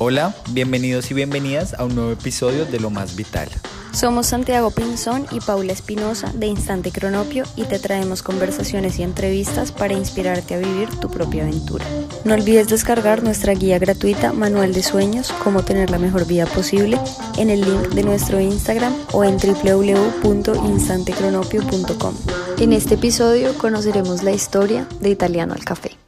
Hola, bienvenidos y bienvenidas a un nuevo episodio de Lo Más Vital. Somos Santiago Pinzón y Paula Espinosa de Instante Cronopio y te traemos conversaciones y entrevistas para inspirarte a vivir tu propia aventura. No olvides descargar nuestra guía gratuita Manual de Sueños, cómo tener la mejor vida posible, en el link de nuestro Instagram o en www.instantecronopio.com. En este episodio conoceremos la historia de Italiano al Café.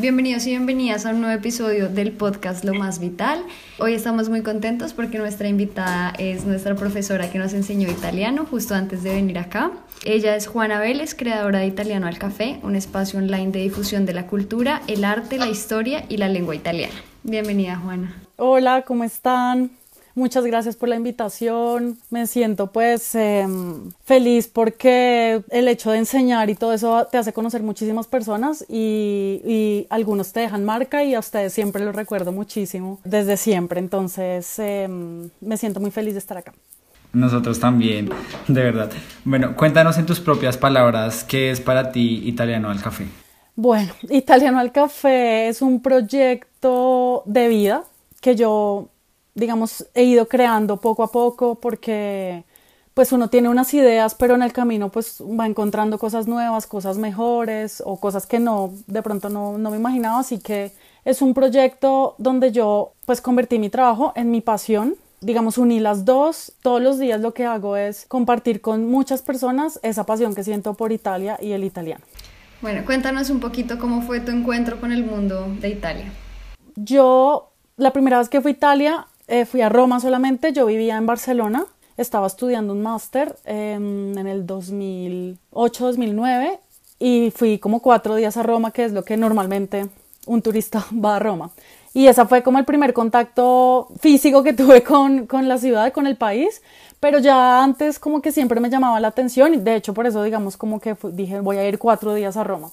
Bienvenidos y bienvenidas a un nuevo episodio del podcast Lo Más Vital. Hoy estamos muy contentos porque nuestra invitada es nuestra profesora que nos enseñó italiano justo antes de venir acá. Ella es Juana Vélez, creadora de Italiano al Café, un espacio online de difusión de la cultura, el arte, la historia y la lengua italiana. Bienvenida, Juana. Hola, ¿cómo están? Muchas gracias por la invitación. Me siento pues em, feliz porque el hecho de enseñar y todo eso te hace conocer muchísimas personas y, algunos te dejan marca y a ustedes siempre los recuerdo muchísimo desde siempre. Entonces em, me siento muy feliz de estar acá. Nosotros también, de verdad. Bueno, cuéntanos en tus propias palabras qué es para ti Italiano al Café. Bueno, Italiano al Café es un proyecto de vida que yo digamos, he ido creando poco a poco porque pues uno tiene unas ideas, pero en el camino pues va encontrando cosas nuevas, cosas mejores o cosas que no, de pronto no, no me imaginaba, así que es un proyecto donde yo pues convertí mi trabajo en mi pasión, digamos, uní las dos. Todos los días lo que hago es compartir con muchas personas esa pasión que siento por Italia y el italiano. Bueno, cuéntanos un poquito cómo fue tu encuentro con el mundo de Italia. Yo, la primera vez que fui a Italia, eh, fui a Roma solamente, yo vivía en Barcelona, estaba estudiando un máster em, en el 2008-2009 y fui como cuatro días a Roma, que es lo que normalmente un turista va a Roma. Y esa fue como el primer contacto físico que tuve con, con la ciudad, con el país, pero ya antes como que siempre me llamaba la atención y de hecho por eso digamos como que dije voy a ir cuatro días a Roma.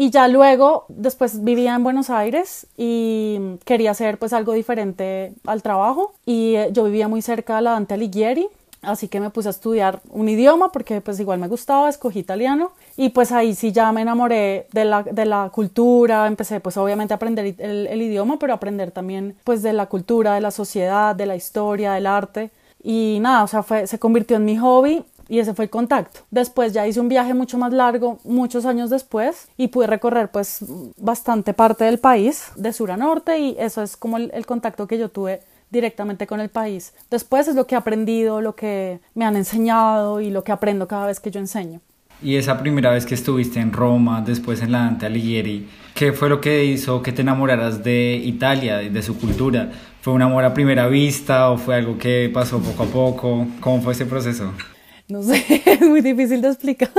Y ya luego, después vivía en Buenos Aires y quería hacer pues algo diferente al trabajo. Y eh, yo vivía muy cerca de la Dante Alighieri, así que me puse a estudiar un idioma porque pues igual me gustaba, escogí italiano. Y pues ahí sí ya me enamoré de la, de la cultura, empecé pues obviamente a aprender el, el idioma, pero aprender también pues de la cultura, de la sociedad, de la historia, del arte. Y nada, o sea, fue, se convirtió en mi hobby y ese fue el contacto. Después ya hice un viaje mucho más largo, muchos años después, y pude recorrer pues bastante parte del país, de sur a norte, y eso es como el, contacto que yo tuve directamente con el país. Después es lo que he aprendido, lo que me han enseñado y lo que aprendo cada vez que yo enseño. Y esa primera vez que estuviste en Roma, después en la Dante Alighieri, ¿qué fue lo que hizo que te enamoraras de Italia, de su cultura? ¿Fue un amor a primera vista o fue algo que pasó poco a poco? ¿Cómo fue ese proceso? No sé, es muy difícil de explicar.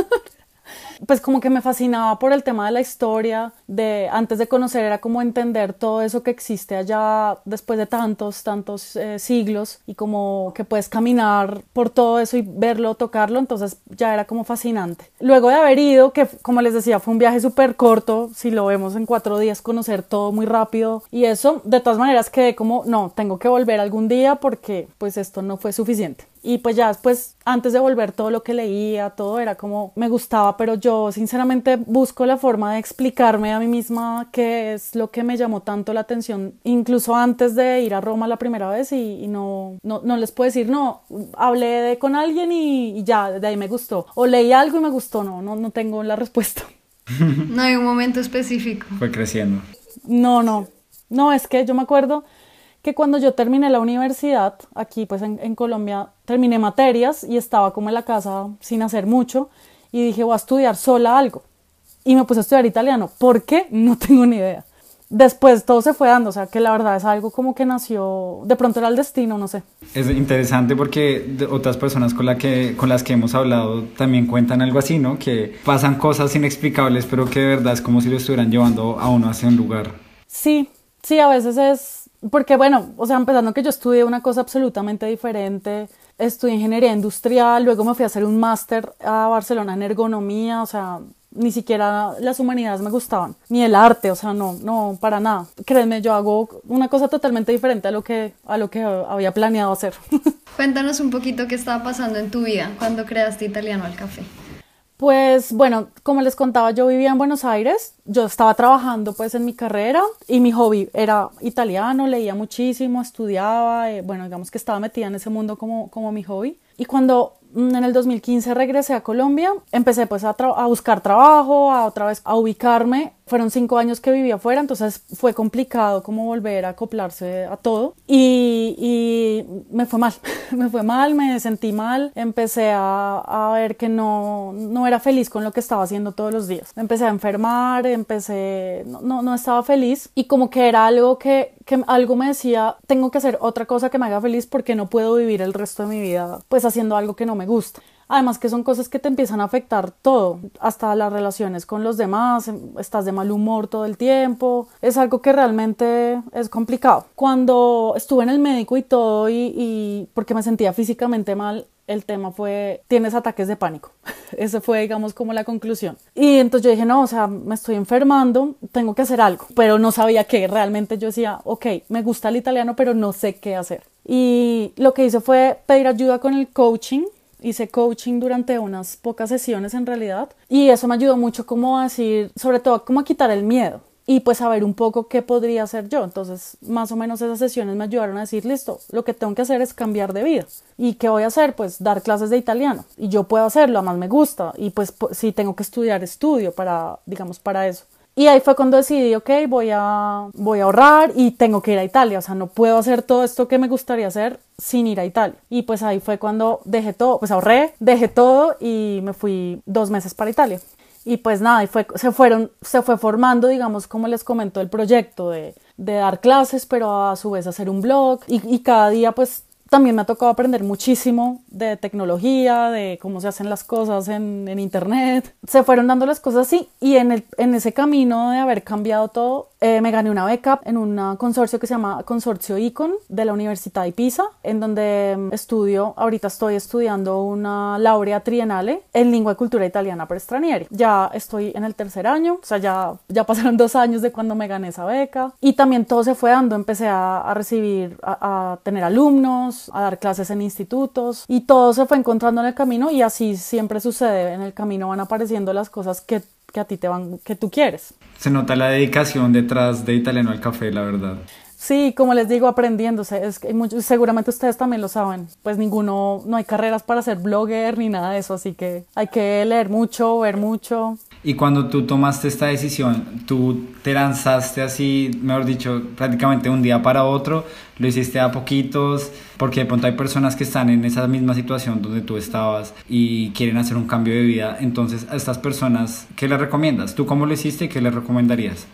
Pues como que me fascinaba por el tema de la historia, de antes de conocer era como entender todo eso que existe allá después de tantos, tantos eh, siglos y como que puedes caminar por todo eso y verlo, tocarlo, entonces ya era como fascinante. Luego de haber ido, que como les decía, fue un viaje súper corto, si lo vemos en cuatro días, conocer todo muy rápido y eso, de todas maneras quedé como, no, tengo que volver algún día porque pues esto no fue suficiente. Y pues ya después, antes de volver todo lo que leía, todo era como me gustaba, pero yo sinceramente busco la forma de explicarme a mí misma qué es lo que me llamó tanto la atención, incluso antes de ir a Roma la primera vez y, no, no, no, les puedo decir, no, hablé con alguien y, ya, de ahí me gustó. O leí algo y me gustó, no, no, no tengo la respuesta. no hay un momento específico. Fue creciendo. No, no, no, es que yo me acuerdo que cuando yo terminé la universidad, aquí pues en, Colombia, terminé materias y estaba como en la casa sin hacer mucho y dije voy a estudiar sola algo. Y me puse a estudiar italiano. ¿Por qué? No tengo ni idea. Después todo se fue dando, o sea que la verdad es algo como que nació, de pronto era el destino, no sé. Es interesante porque otras personas con, la que, con las que hemos hablado también cuentan algo así, ¿no? Que pasan cosas inexplicables, pero que de verdad es como si lo estuvieran llevando a uno hacia un lugar. Sí, sí, a veces es porque bueno, o sea, empezando que yo estudié una cosa absolutamente diferente, estudié ingeniería industrial, luego me fui a hacer un máster a Barcelona en ergonomía, o sea, ni siquiera las humanidades me gustaban, ni el arte, o sea, no, no, para nada. Créeme, yo hago una cosa totalmente diferente a lo que, a lo que había planeado hacer. Cuéntanos un poquito qué estaba pasando en tu vida cuando creaste Italiano al Café. Pues bueno, como les contaba, yo vivía en Buenos Aires, yo estaba trabajando pues en mi carrera y mi hobby era italiano, leía muchísimo, estudiaba, eh, bueno, digamos que estaba metida en ese mundo como, como mi hobby. Y cuando Mm, en el 2015 regresé a Colombia, empecé pues a, a, buscar trabajo, a otra vez a ubicarme. Fueron cinco años que vivía afuera, entonces fue complicado como volver a acoplarse a todo. Y, y me fue mal, me fue mal, me sentí mal. Empecé a, a, ver que no, no era feliz con lo que estaba haciendo todos los días. Empecé a enfermar, empecé, no, no, no estaba feliz y como que era algo que, que algo me decía, tengo que hacer otra cosa que me haga feliz porque no puedo vivir el resto de mi vida pues haciendo algo que no me gusta. Además que son cosas que te empiezan a afectar todo, hasta las relaciones con los demás, em, estás de mal humor todo el tiempo, es algo que realmente es complicado. Cuando estuve en el médico y todo y, y porque me sentía físicamente mal, el tema fue, tienes ataques de pánico. Ese fue, digamos, como la conclusión. Y entonces yo dije, no, o sea, me estoy enfermando, tengo que hacer algo. Pero no sabía qué. Realmente yo decía, ok, me gusta el italiano, pero no sé qué hacer. Y lo que hice fue pedir ayuda con el coaching hice coaching durante unas pocas sesiones en realidad y eso me ayudó mucho como a decir, sobre todo como a quitar el miedo y pues saber un poco qué podría hacer yo. Entonces, más o menos esas sesiones me ayudaron a decir, listo, lo que tengo que hacer es cambiar de vida. ¿Y qué voy a hacer? Pues dar clases de italiano. Y yo puedo hacerlo, además me gusta. Y pues si tengo que estudiar, estudio para, digamos, para eso. Y ahí fue cuando decidí, ok, voy a, voy a ahorrar y tengo que ir a Italia. O sea, no puedo hacer todo esto que me gustaría hacer sin ir a Italia. Y pues ahí fue cuando dejé todo, pues ahorré, dejé todo y me fui dos meses para Italia. Y pues nada, y fue, se, fueron, se fue formando, digamos, como les comentó, el proyecto de, de dar clases, pero a su vez hacer un blog. Y, y cada día pues también me ha tocado aprender muchísimo de tecnología, de cómo se hacen las cosas en, en internet. Se fueron dando las cosas así y en, el, en ese camino de haber cambiado todo, eh, me gané una beca en un consorcio que se llama Consorcio Icon de la Universidad de Pisa, en donde mm, estudio, ahorita estoy estudiando una laurea trienale en lengua y cultura italiana para extranjeri. Ya estoy en el tercer año, o sea, ya, ya pasaron dos años de cuando me gané esa beca y también todo se fue dando, empecé a, a recibir, a, a tener alumnos, a dar clases en institutos y todo se fue encontrando en el camino y así siempre sucede, en el camino van apareciendo las cosas que, que a ti te van, que tú quieres. Se nota la dedicación detrás de Italiano al Café, la verdad. Sí, como les digo, aprendiéndose. Es que seguramente ustedes también lo saben. Pues ninguno, no hay carreras para ser blogger ni nada de eso, así que hay que leer mucho, ver mucho. Y cuando tú tomaste esta decisión, tú te lanzaste así, mejor dicho, prácticamente un día para otro, lo hiciste a poquitos, porque de pronto hay personas que están en esa misma situación donde tú estabas y quieren hacer un cambio de vida. Entonces, a estas personas, ¿qué les recomiendas? ¿Tú cómo lo hiciste y qué les recomendarías?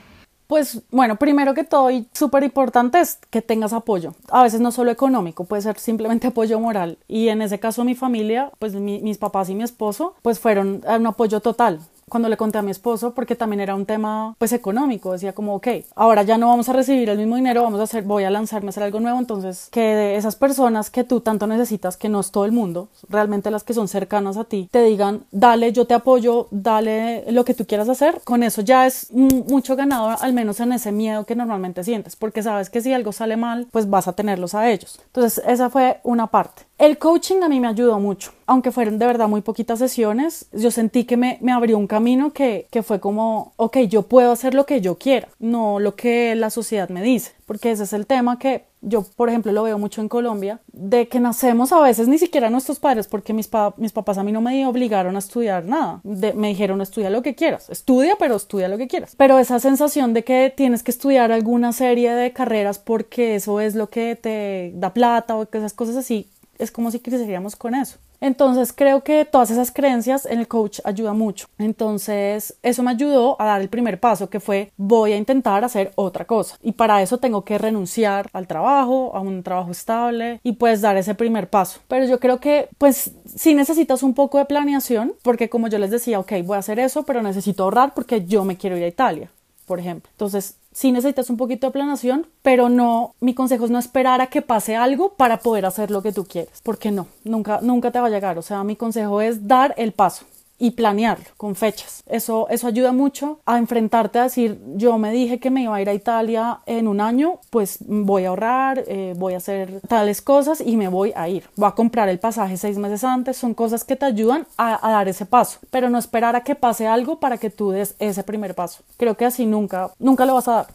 Pues bueno, primero que todo y súper importante es que tengas apoyo. A veces no solo económico, puede ser simplemente apoyo moral. Y en ese caso mi familia, pues mi, mis papás y mi esposo, pues fueron un apoyo total cuando le conté a mi esposo, porque también era un tema pues económico, decía como, ok, ahora ya no vamos a recibir el mismo dinero, vamos a hacer, voy a lanzarme a hacer algo nuevo, entonces que de esas personas que tú tanto necesitas, que no es todo el mundo, realmente las que son cercanas a ti, te digan, dale, yo te apoyo, dale lo que tú quieras hacer, con eso ya es mucho ganado, al menos en ese miedo que normalmente sientes, porque sabes que si algo sale mal, pues vas a tenerlos a ellos. Entonces esa fue una parte. El coaching a mí me ayudó mucho, aunque fueron de verdad muy poquitas sesiones, yo sentí que me, me abrió un camino que, que fue como, ok, yo puedo hacer lo que yo quiera, no lo que la sociedad me dice, porque ese es el tema que yo, por ejemplo, lo veo mucho en Colombia, de que nacemos a veces ni siquiera nuestros padres, porque mis, mis papás a mí no me obligaron a estudiar nada, me dijeron estudia lo que quieras, estudia, pero estudia lo que quieras. Pero esa sensación de que tienes que estudiar alguna serie de carreras porque eso es lo que te da plata o esas cosas así, es como si creceríamos con eso. Entonces creo que todas esas creencias en el coach ayuda mucho. Entonces eso me ayudó a dar el primer paso que fue voy a intentar hacer otra cosa y para eso tengo que renunciar al trabajo, a un trabajo estable y pues dar ese primer paso. Pero yo creo que pues si necesitas un poco de planeación porque como yo les decía, ok, voy a hacer eso pero necesito ahorrar porque yo me quiero ir a Italia, por ejemplo. Entonces sí necesitas un poquito de planación, pero no, mi consejo es no esperar a que pase algo para poder hacer lo que tú quieres, porque no, nunca, nunca te va a llegar. O sea, mi consejo es dar el paso. Y planearlo con fechas. Eso, eso ayuda mucho a enfrentarte a decir, yo me dije que me iba a ir a Italia en un año, pues voy a ahorrar, eh, voy a hacer tales cosas y me voy a ir. Voy a comprar el pasaje seis meses antes. Son cosas que te ayudan a, dar ese paso, pero no esperar a que pase algo para que tú des ese primer paso. Creo que así nunca, nunca lo vas a dar.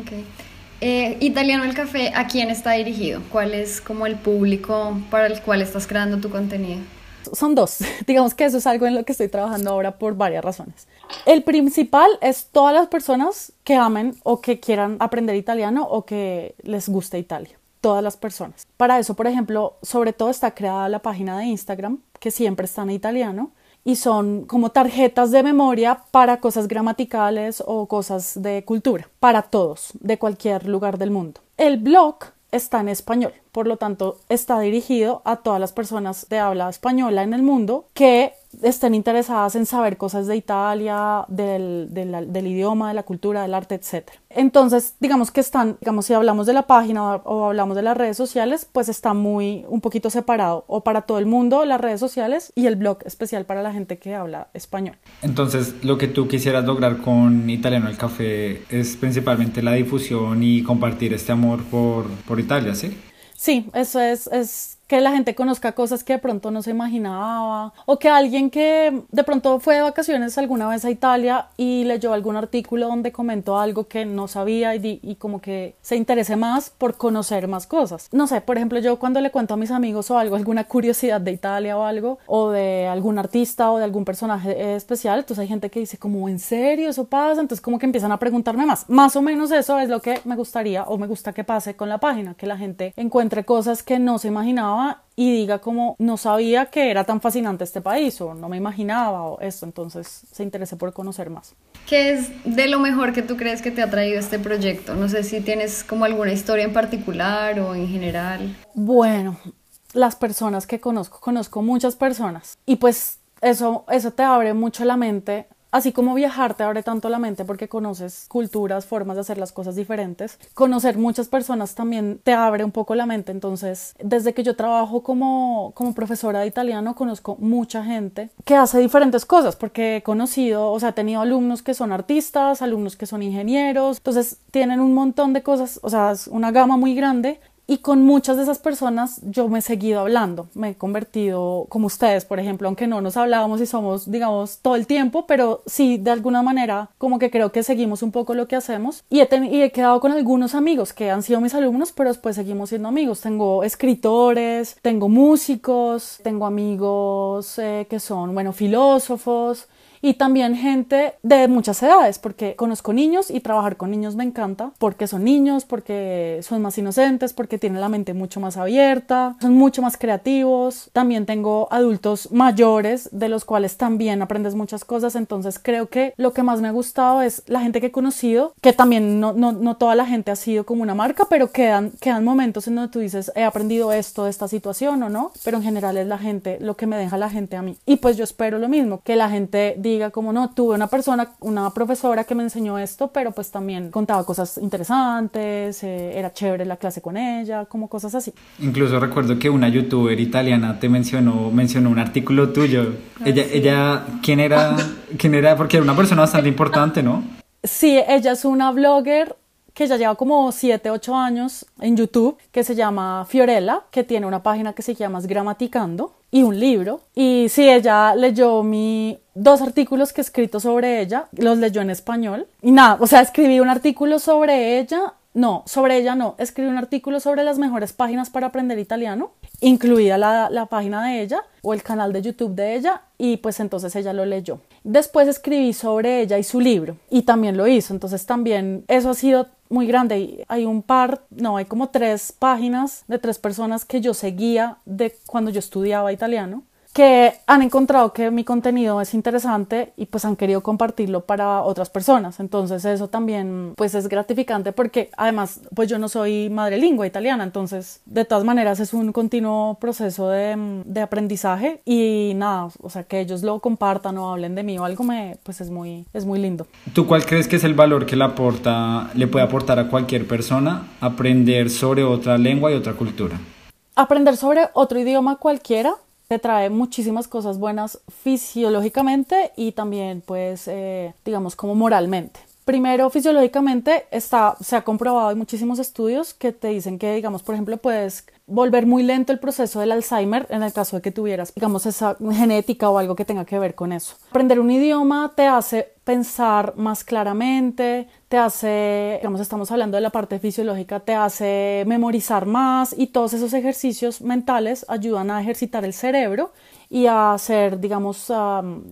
Okay. Eh, Italiano el Café, ¿a quién está dirigido? ¿Cuál es como el público para el cual estás creando tu contenido? Son dos. Digamos que eso es algo en lo que estoy trabajando ahora por varias razones. El principal es todas las personas que amen o que quieran aprender italiano o que les guste Italia. Todas las personas. Para eso, por ejemplo, sobre todo está creada la página de Instagram, que siempre está en italiano, y son como tarjetas de memoria para cosas gramaticales o cosas de cultura, para todos, de cualquier lugar del mundo. El blog está en español, por lo tanto está dirigido a todas las personas de habla española en el mundo que estén interesadas en saber cosas de Italia, del, del, idioma, de la cultura, del arte, etc. Entonces, digamos que están, digamos, si hablamos de la página o, hablamos de las redes sociales, pues está muy, un poquito separado, o para todo el mundo las redes sociales y el blog especial para la gente que habla español. Entonces, lo que tú quisieras lograr con Italiano el Café es principalmente la difusión y compartir este amor por, por Italia, ¿sí? Sí, eso es, es que la gente conozca cosas que de pronto no se imaginaba o que alguien que de pronto fue de vacaciones alguna vez a Italia y leyó algún artículo donde comentó algo que no sabía y, y, como que se interese más por conocer más cosas. No sé, por ejemplo, yo cuando le cuento a mis amigos o algo, alguna curiosidad de Italia o algo, o de algún artista o de algún personaje especial, entonces hay gente que dice como, ¿en serio eso pasa? Entonces como que empiezan a preguntarme más. Más o menos eso es lo que me gustaría o me gusta que pase con la página, que la gente encuentre cosas que no se imaginaba y diga como no sabía que era tan fascinante este país o no me imaginaba o esto, entonces se interese por conocer más. ¿Qué es de lo mejor que tú crees que te ha traído este proyecto? No sé si tienes como alguna historia en particular o en general. Bueno, las personas que conozco, conozco muchas personas y pues eso, eso te abre mucho la mente Así como viajar te abre tanto la mente porque conoces culturas, formas de hacer las cosas diferentes, conocer muchas personas también te abre un poco la mente. Entonces, desde que yo trabajo como, como profesora de italiano, conozco mucha gente que hace diferentes cosas porque he conocido, o sea, he tenido alumnos que son artistas, alumnos que son ingenieros, entonces tienen un montón de cosas, o sea, es una gama muy grande y con muchas de esas personas yo me he seguido hablando, me he convertido como ustedes, por ejemplo, aunque no nos hablábamos y somos, digamos, todo el tiempo, pero sí, de alguna manera, como que creo que seguimos un poco lo que hacemos. Y he, y he quedado con algunos amigos que han sido mis alumnos, pero después seguimos siendo amigos. Tengo escritores, tengo músicos, tengo amigos eh, que son, bueno, filósofos, y también gente de muchas edades, porque conozco niños y trabajar con niños me encanta, porque son niños, porque son más inocentes, porque tienen la mente mucho más abierta, son mucho más creativos. También tengo adultos mayores de los cuales también aprendes muchas cosas, entonces creo que lo que más me ha gustado es la gente que he conocido, que también no, no, no toda la gente ha sido como una marca, pero quedan, quedan momentos en donde tú dices, he aprendido esto de esta situación o no, pero en general es la gente, lo que me deja la gente a mí. Y pues yo espero lo mismo, que la gente diga diga como no, tuve una persona, una profesora que me enseñó esto, pero pues también contaba cosas interesantes, eh, era chévere la clase con ella, como cosas así. Incluso recuerdo que una youtuber italiana te mencionó, mencionó un artículo tuyo. Ah, ella, ella, ¿quién era? ¿Quién era? Porque era una persona bastante importante, ¿no? Sí, ella es una blogger que ya lleva como 7, 8 años en YouTube, que se llama Fiorella, que tiene una página que se llama Gramaticando y un libro. Y sí, ella leyó mi dos artículos que he escrito sobre ella, los leyó en español. Y nada, o sea, escribí un artículo sobre ella no, sobre ella no. Escribí un artículo sobre las mejores páginas para aprender italiano, incluida la, la, página de ella o el canal de YouTube de ella, y pues entonces ella lo leyó. Después escribí sobre ella y su libro, y también lo hizo. Entonces también eso ha sido muy grande. Hay un par, no, hay como tres páginas de tres personas que yo seguía de cuando yo estudiaba italiano que han encontrado que mi contenido es interesante y pues han querido compartirlo para otras personas. Entonces eso también pues es gratificante porque además pues yo no soy madre lingua italiana, entonces de todas maneras es un continuo proceso de, de, aprendizaje y nada, o sea que ellos lo compartan o hablen de mí o algo me pues es muy es muy lindo. ¿Tú cuál crees que es el valor que le aporta le puede aportar a cualquier persona aprender sobre otra lengua y otra cultura? Aprender sobre otro idioma cualquiera te trae muchísimas cosas buenas fisiológicamente y también pues eh, digamos como moralmente. Primero, fisiológicamente está, se ha comprobado, hay muchísimos estudios que te dicen que, digamos, por ejemplo, puedes volver muy lento el proceso del Alzheimer en el caso de que tuvieras, digamos, esa genética o algo que tenga que ver con eso. Aprender un idioma te hace pensar más claramente, te hace, digamos, estamos hablando de la parte fisiológica, te hace memorizar más y todos esos ejercicios mentales ayudan a ejercitar el cerebro y a hacer, digamos,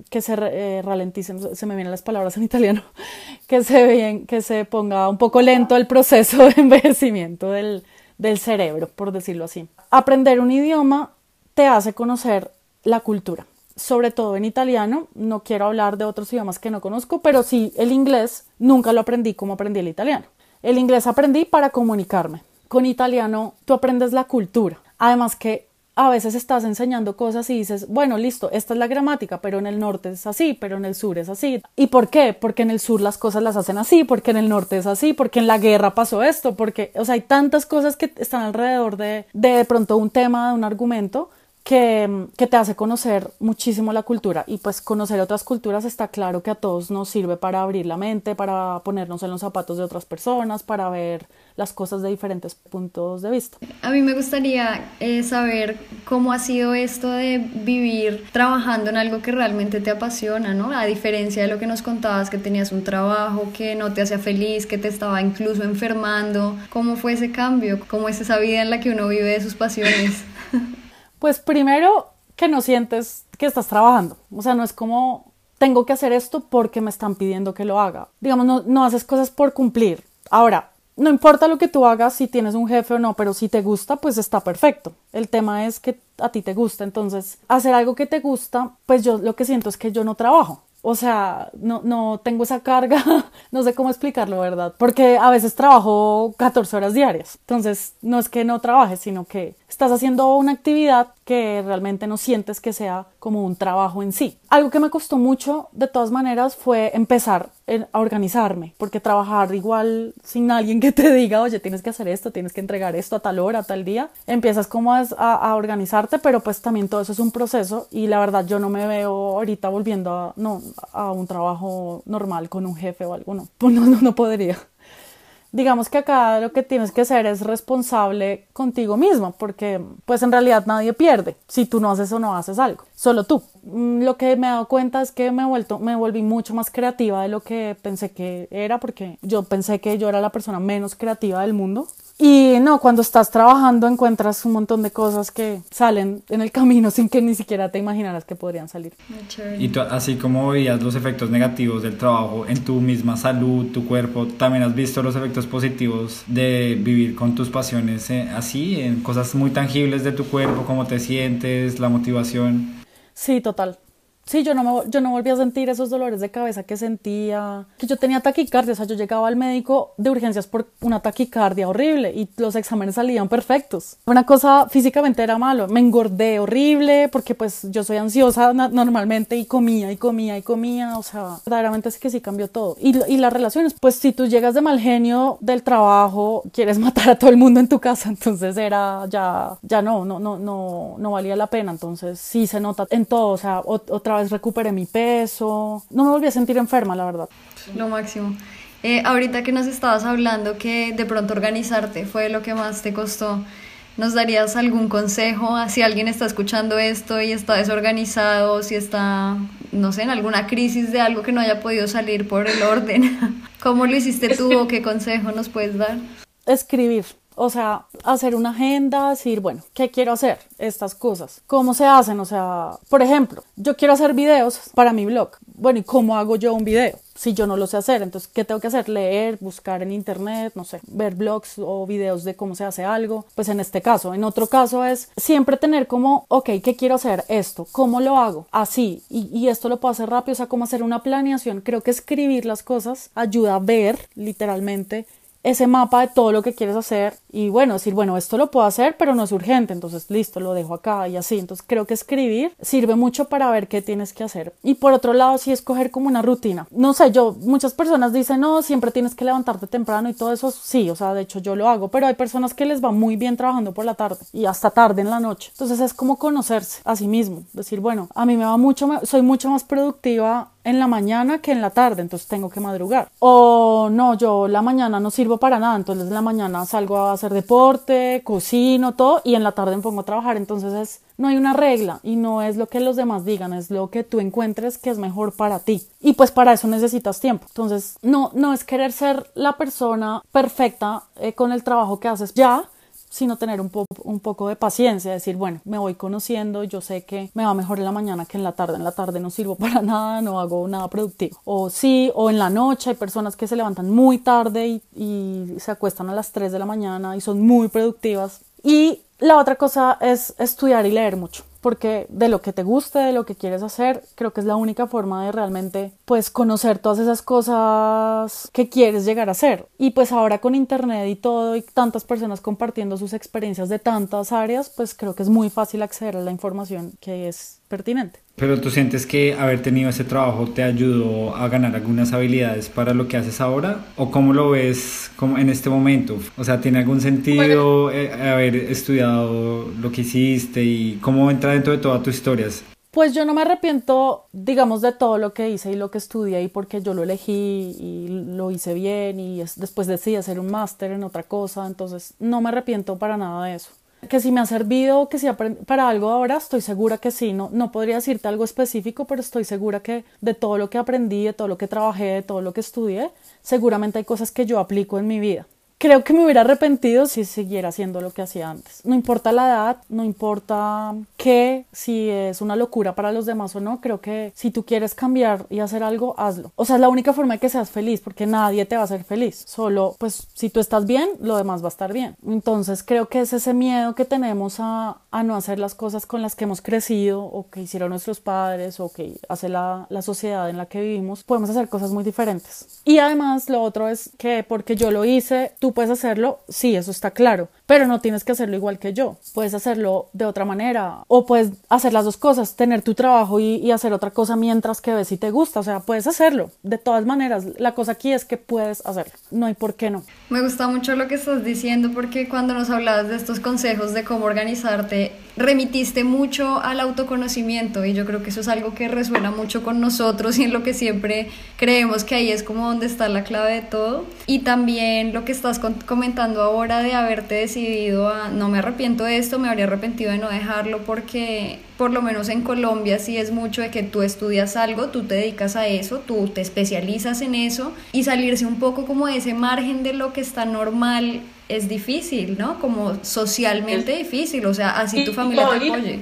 que se eh, ralenticen, se me vienen las palabras en italiano, que se, bien, que se ponga un poco lento el proceso de envejecimiento del, del cerebro, por decirlo así. Aprender un idioma te hace conocer la cultura, sobre todo en italiano. No quiero hablar de otros idiomas que no conozco, pero sí el inglés nunca lo aprendí como aprendí el italiano. El inglés aprendí para comunicarme. Con italiano tú aprendes la cultura. Además que a veces estás enseñando cosas y dices, bueno, listo, esta es la gramática, pero en el norte es así, pero en el sur es así. ¿Y por qué? Porque en el sur las cosas las hacen así, porque en el norte es así, porque en la guerra pasó esto, porque, o sea, hay tantas cosas que están alrededor de de, pronto un tema, de un argumento, que, que, te hace conocer muchísimo la cultura y pues conocer otras culturas está claro que a todos nos sirve para abrir la mente, para ponernos en los zapatos de otras personas, para ver las cosas de diferentes puntos de vista. A mí me gustaría eh, saber cómo ha sido esto de vivir trabajando en algo que realmente te apasiona, ¿no? A diferencia de lo que nos contabas, que tenías un trabajo que no te hacía feliz, que te estaba incluso enfermando. ¿Cómo fue ese cambio? ¿Cómo es esa vida en la que uno vive de sus pasiones? Pues primero que no sientes que estás trabajando. O sea, no es como tengo que hacer esto porque me están pidiendo que lo haga. Digamos, no, no haces cosas por cumplir. Ahora, no importa lo que tú hagas, si tienes un jefe o no, pero si te gusta, pues está perfecto. El tema es que a ti te gusta. Entonces, hacer algo que te gusta, pues yo lo que siento es que yo no trabajo. O sea, no, no tengo esa carga, no sé cómo explicarlo, ¿verdad? Porque a veces trabajo 14 horas diarias. Entonces, no es que no trabajes, sino que estás haciendo una actividad que realmente no sientes que sea como un trabajo en sí. Algo que me costó mucho, de todas maneras, fue empezar a organizarme, porque trabajar igual sin alguien que te diga, oye, tienes que hacer esto, tienes que entregar esto a tal hora, a tal día, empiezas como a, organizarte, pero pues también todo eso es un proceso y la verdad yo no me veo ahorita volviendo a, no, a un trabajo normal con un jefe o algo, no, no, no podría digamos que acá lo que tienes que ser es responsable contigo mismo, porque pues en realidad nadie pierde si tú no haces o no haces algo, solo tú. Mm, lo que me he dado cuenta es que me he vuelto, me volví mucho más creativa de lo que pensé que era, porque yo pensé que yo era la persona menos creativa del mundo y no, cuando estás trabajando encuentras un montón de cosas que salen en el camino sin que ni siquiera te imaginaras que podrían salir. Y tú, así como veías los efectos negativos del trabajo en tu misma salud, tu cuerpo, también has visto los efectos positivos de vivir con tus pasiones eh, así, en cosas muy tangibles de tu cuerpo, cómo te sientes, la motivación. Sí, total. Sí, yo no, me, yo no volví a sentir esos dolores de cabeza que sentía, que yo tenía taquicardia, o sea, yo llegaba al médico de urgencias por una taquicardia horrible y los exámenes salían perfectos. Una cosa físicamente era malo, me engordé horrible porque pues yo soy ansiosa normalmente y comía y comía y comía, o sea, verdaderamente es que sí cambió todo. Y, y las relaciones, pues si tú llegas de mal genio del trabajo, quieres matar a todo el mundo en tu casa, entonces era ya, ya no, no, no, no, no valía la pena, entonces sí se nota en todo, o sea, otra vez recuperé mi peso, no me volví a sentir enferma, la verdad. Lo máximo. Eh, ahorita que nos estabas hablando que de pronto organizarte fue lo que más te costó, ¿nos darías algún consejo si alguien está escuchando esto y está desorganizado, si está, no sé, en alguna crisis de algo que no haya podido salir por el orden? ¿Cómo lo hiciste tú o qué consejo nos puedes dar? Escribir. O sea, hacer una agenda, decir, bueno, ¿qué quiero hacer? Estas cosas. ¿Cómo se hacen? O sea, por ejemplo, yo quiero hacer videos para mi blog. Bueno, ¿y cómo hago yo un video? Si yo no lo sé hacer, entonces, ¿qué tengo que hacer? Leer, buscar en internet, no sé, ver blogs o videos de cómo se hace algo. Pues en este caso. En otro caso es siempre tener como, ok, ¿qué quiero hacer? Esto. ¿Cómo lo hago? Así. Y, esto lo puedo hacer rápido. O sea, cómo hacer una planeación. Creo que escribir las cosas ayuda a ver, literalmente, ese mapa de todo lo que quieres hacer y bueno, decir, bueno, esto lo puedo hacer, pero no es urgente, entonces listo, lo dejo acá y así. Entonces creo que escribir sirve mucho para ver qué tienes que hacer. Y por otro lado, sí escoger como una rutina. No sé, yo, muchas personas dicen, no, siempre tienes que levantarte temprano y todo eso, sí, o sea, de hecho yo lo hago, pero hay personas que les va muy bien trabajando por la tarde y hasta tarde en la noche. Entonces es como conocerse a sí mismo, decir, bueno, a mí me va mucho, soy mucho más productiva en la mañana que en la tarde, entonces tengo que madrugar. O no, yo la mañana no sirvo para nada, entonces en la mañana salgo a hacer deporte, cocino, todo, y en la tarde me pongo a trabajar. Entonces es, no hay una regla y no es lo que los demás digan, es lo que tú encuentres que es mejor para ti. Y pues para eso necesitas tiempo. Entonces no, no es querer ser la persona perfecta eh, con el trabajo que haces ya, sino tener un, poco de paciencia, decir, bueno, me voy conociendo, yo sé que me va mejor en la mañana que en la tarde, en la tarde no sirvo para nada, no hago nada productivo. O sí, o en la noche hay personas que se levantan muy tarde y, y se acuestan a las 3 de la mañana y son muy productivas. Y la otra cosa es estudiar y leer mucho porque de lo que te guste, de lo que quieres hacer, creo que es la única forma de realmente pues conocer todas esas cosas que quieres llegar a hacer. Y pues ahora con internet y todo y tantas personas compartiendo sus experiencias de tantas áreas, pues creo que es muy fácil acceder a la información que es pertinente. Pero tú sientes que haber tenido ese trabajo te ayudó a ganar algunas habilidades para lo que haces ahora o cómo lo ves como en este momento? O sea, ¿tiene algún sentido eh, haber estudiado lo que hiciste y cómo entra dentro de todas tus historias? Pues yo no me arrepiento, digamos, de todo lo que hice y lo que estudié y porque yo lo elegí y lo hice bien y después decidí hacer un máster en otra cosa, entonces no me arrepiento para nada de eso que si me ha servido, que si para algo ahora, estoy segura que sí. No, no podría decirte algo específico, pero estoy segura que de todo lo que aprendí, de todo lo que trabajé, de todo lo que estudié, seguramente hay cosas que yo aplico en mi vida creo que me hubiera arrepentido si siguiera haciendo lo que hacía antes. No importa la edad, no importa qué, si es una locura para los demás o no, creo que si tú quieres cambiar y hacer algo, hazlo. O sea, es la única forma de que seas feliz, porque nadie te va a hacer feliz. Solo, pues, si tú estás bien, lo demás va a estar bien. Entonces, creo que es ese miedo que tenemos a, no hacer las cosas con las que hemos crecido o que hicieron nuestros padres o que hace la, la sociedad en la que vivimos, podemos hacer cosas muy diferentes. Y además, lo otro es que porque yo lo hice, tú puedes hacerlo, sí, eso está claro, pero no tienes que hacerlo igual que yo. Puedes hacerlo de otra manera o puedes hacer las dos cosas, tener tu trabajo y, hacer otra cosa mientras que ves si te gusta. O sea, puedes hacerlo. De todas maneras, la cosa aquí es que puedes hacerlo. No hay por qué no. Me gusta mucho lo que estás diciendo porque cuando nos hablabas de estos consejos de cómo organizarte, remitiste mucho al autoconocimiento y yo creo que eso es algo que resuena mucho con nosotros y en lo que siempre creemos que ahí es como donde está la clave de todo. Y también lo que estás comentando ahora de haberte decidido a no me arrepiento de esto, me habría arrepentido de no dejarlo porque por lo menos en Colombia sí es mucho de que tú estudias algo, tú te dedicas a eso, tú te especializas en eso y salirse un poco como de ese margen de lo que está normal es difícil, ¿no? Como socialmente difícil, o sea, así tu familia te apoye.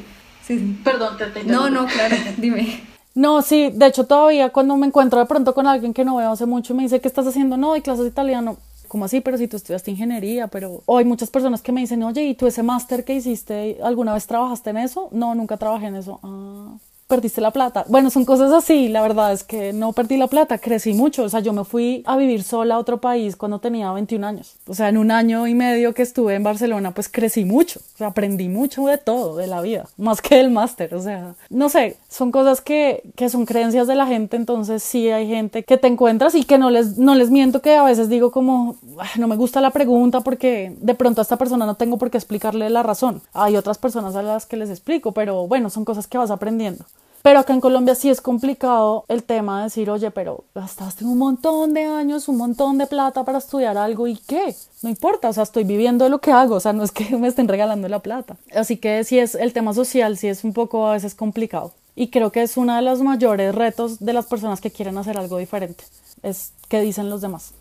Perdón, te, te No, no, claro, dime. No, sí, de hecho todavía cuando me encuentro de pronto con alguien que no veo hace mucho me dice, ¿qué estás haciendo? No, de clases de italiano. ¿Cómo así? Pero si tú estudiaste ingeniería, pero... O hay muchas personas que me dicen, oye, ¿y tú ese máster que hiciste, alguna vez trabajaste en eso? No, nunca trabajé en eso. Ah, perdiste la plata. Bueno, son cosas así, la verdad es que no perdí la plata, crecí mucho, o sea, yo me fui a vivir sola a otro país cuando tenía 21 años. O sea, en un año y medio que estuve en Barcelona, pues crecí mucho, aprendí mucho de todo, de la vida, más que del máster, o sea, no sé, son cosas que, que son creencias de la gente, entonces sí hay gente que te encuentras y que no les, no les miento que a veces digo como, no me gusta la pregunta porque de pronto a esta persona no tengo por qué explicarle la razón. Hay otras personas a las que les explico, pero bueno, son cosas que vas aprendiendo. Pero acá en Colombia sí es complicado el tema de decir, oye, pero gastaste un montón de años, un montón de plata para estudiar algo y qué, no importa, o sea, estoy viviendo lo que hago, o sea, no es que me estén regalando la plata. Así que sí es el tema social, sí es un poco a veces complicado. Y creo que es uno de los mayores retos de las personas que quieren hacer algo diferente, es qué dicen los demás.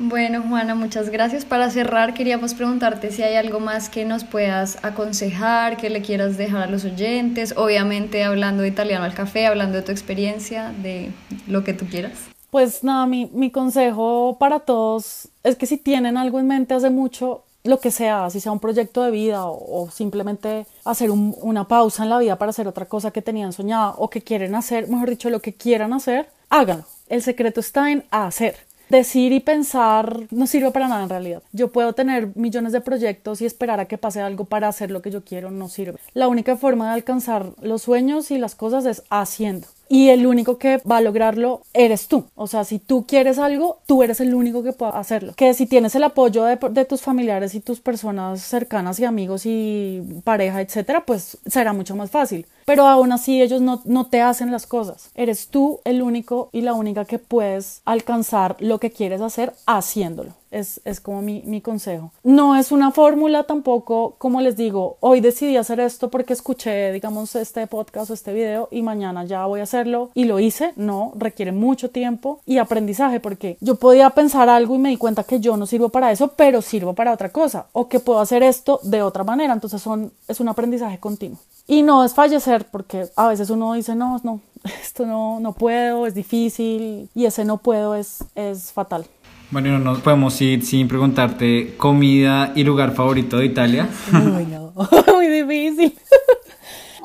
Bueno, Juana, muchas gracias. Para cerrar, queríamos preguntarte si hay algo más que nos puedas aconsejar, que le quieras dejar a los oyentes, obviamente hablando de italiano al café, hablando de tu experiencia, de lo que tú quieras. Pues nada, mi, mi consejo para todos es que si tienen algo en mente hace mucho, lo que sea, si sea un proyecto de vida o, simplemente hacer una pausa en la vida para hacer otra cosa que tenían soñada o que quieren hacer, mejor dicho, lo que quieran hacer, háganlo. El secreto está en hacer decir y pensar no sirve para nada en realidad. Yo puedo tener millones de proyectos y esperar a que pase algo para hacer lo que yo quiero, no sirve. La única forma de alcanzar los sueños y las cosas es haciendo y el único que va a lograrlo eres tú. O sea, si tú quieres algo, tú eres el único que puede hacerlo. Que si tienes el apoyo de, de, tus familiares y tus personas cercanas y amigos y pareja, etcétera, pues será mucho más fácil. Pero aún así ellos no, no te hacen las cosas. Eres tú el único y la única que puedes alcanzar lo que quieres hacer haciéndolo. Es, es, como mi, mi, consejo. No es una fórmula tampoco, como les digo, hoy decidí hacer esto porque escuché, digamos, este podcast o este video y mañana ya voy a hacerlo y lo hice. No, requiere mucho tiempo y aprendizaje porque yo podía pensar algo y me di cuenta que yo no sirvo para eso, pero sirvo para otra cosa o que puedo hacer esto de otra manera. Entonces son, es un aprendizaje continuo. Y no es fallecer porque a veces uno dice, no, no, esto no, no puedo, es difícil y ese no puedo es, es fatal. Bueno, no nos podemos ir sin preguntarte comida y lugar favorito de Italia. Muy difícil.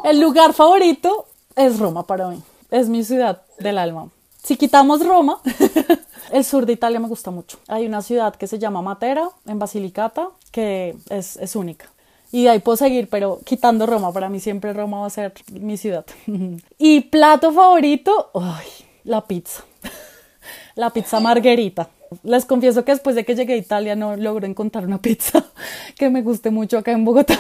El lugar favorito es Roma para mí. Es mi ciudad del alma. Si quitamos Roma, el sur de Italia me gusta mucho. Hay una ciudad que se llama Matera, en Basilicata, que es, es única. Y de ahí puedo seguir, pero quitando Roma, para mí siempre Roma va a ser mi ciudad. y plato favorito, ay, la pizza. la pizza margherita. Les confieso que después de que llegué a Italia no logro encontrar una pizza que me guste mucho acá en Bogotá.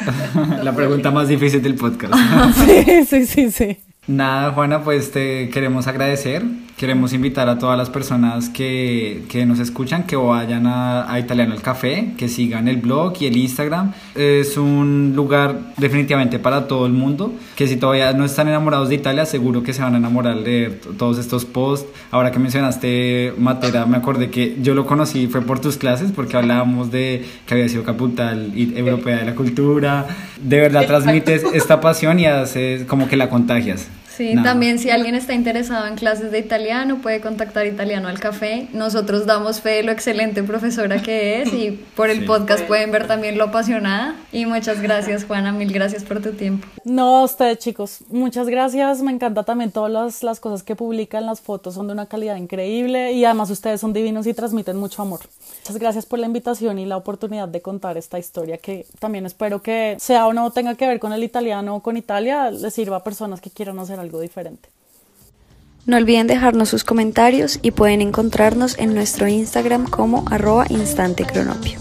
La pregunta más difícil del podcast. sí, sí, sí, sí. Nada, Juana, pues te queremos agradecer. Queremos invitar a todas las personas que, que nos escuchan que vayan a, a, Italiano el Café, que sigan el blog y el Instagram. Es un lugar definitivamente para todo el mundo, que si todavía no están enamorados de Italia, seguro que se van a enamorar de todos estos posts. Ahora que mencionaste Matera, me acordé que yo lo conocí, fue por tus clases, porque hablábamos de que había sido capital europea de la cultura. De verdad transmites esta pasión y haces como que la contagias. Sí, también si alguien está interesado en clases de italiano puede contactar Italiano al Café. Nosotros damos fe de lo excelente profesora que es y por el podcast pueden ver también lo apasionada. Y muchas gracias Juana, mil gracias por tu tiempo. No, a ustedes chicos, muchas gracias. Me encanta también todas las, las cosas que publican, las fotos son de una calidad increíble y además ustedes son divinos y transmiten mucho amor. Muchas gracias por la invitación y la oportunidad de contar esta historia que también espero que sea o no tenga que ver con el italiano o con Italia, les sirva a personas que quieran hacer algo diferente. No olviden dejarnos sus comentarios y pueden encontrarnos en nuestro Instagram como arroba instantecronopio.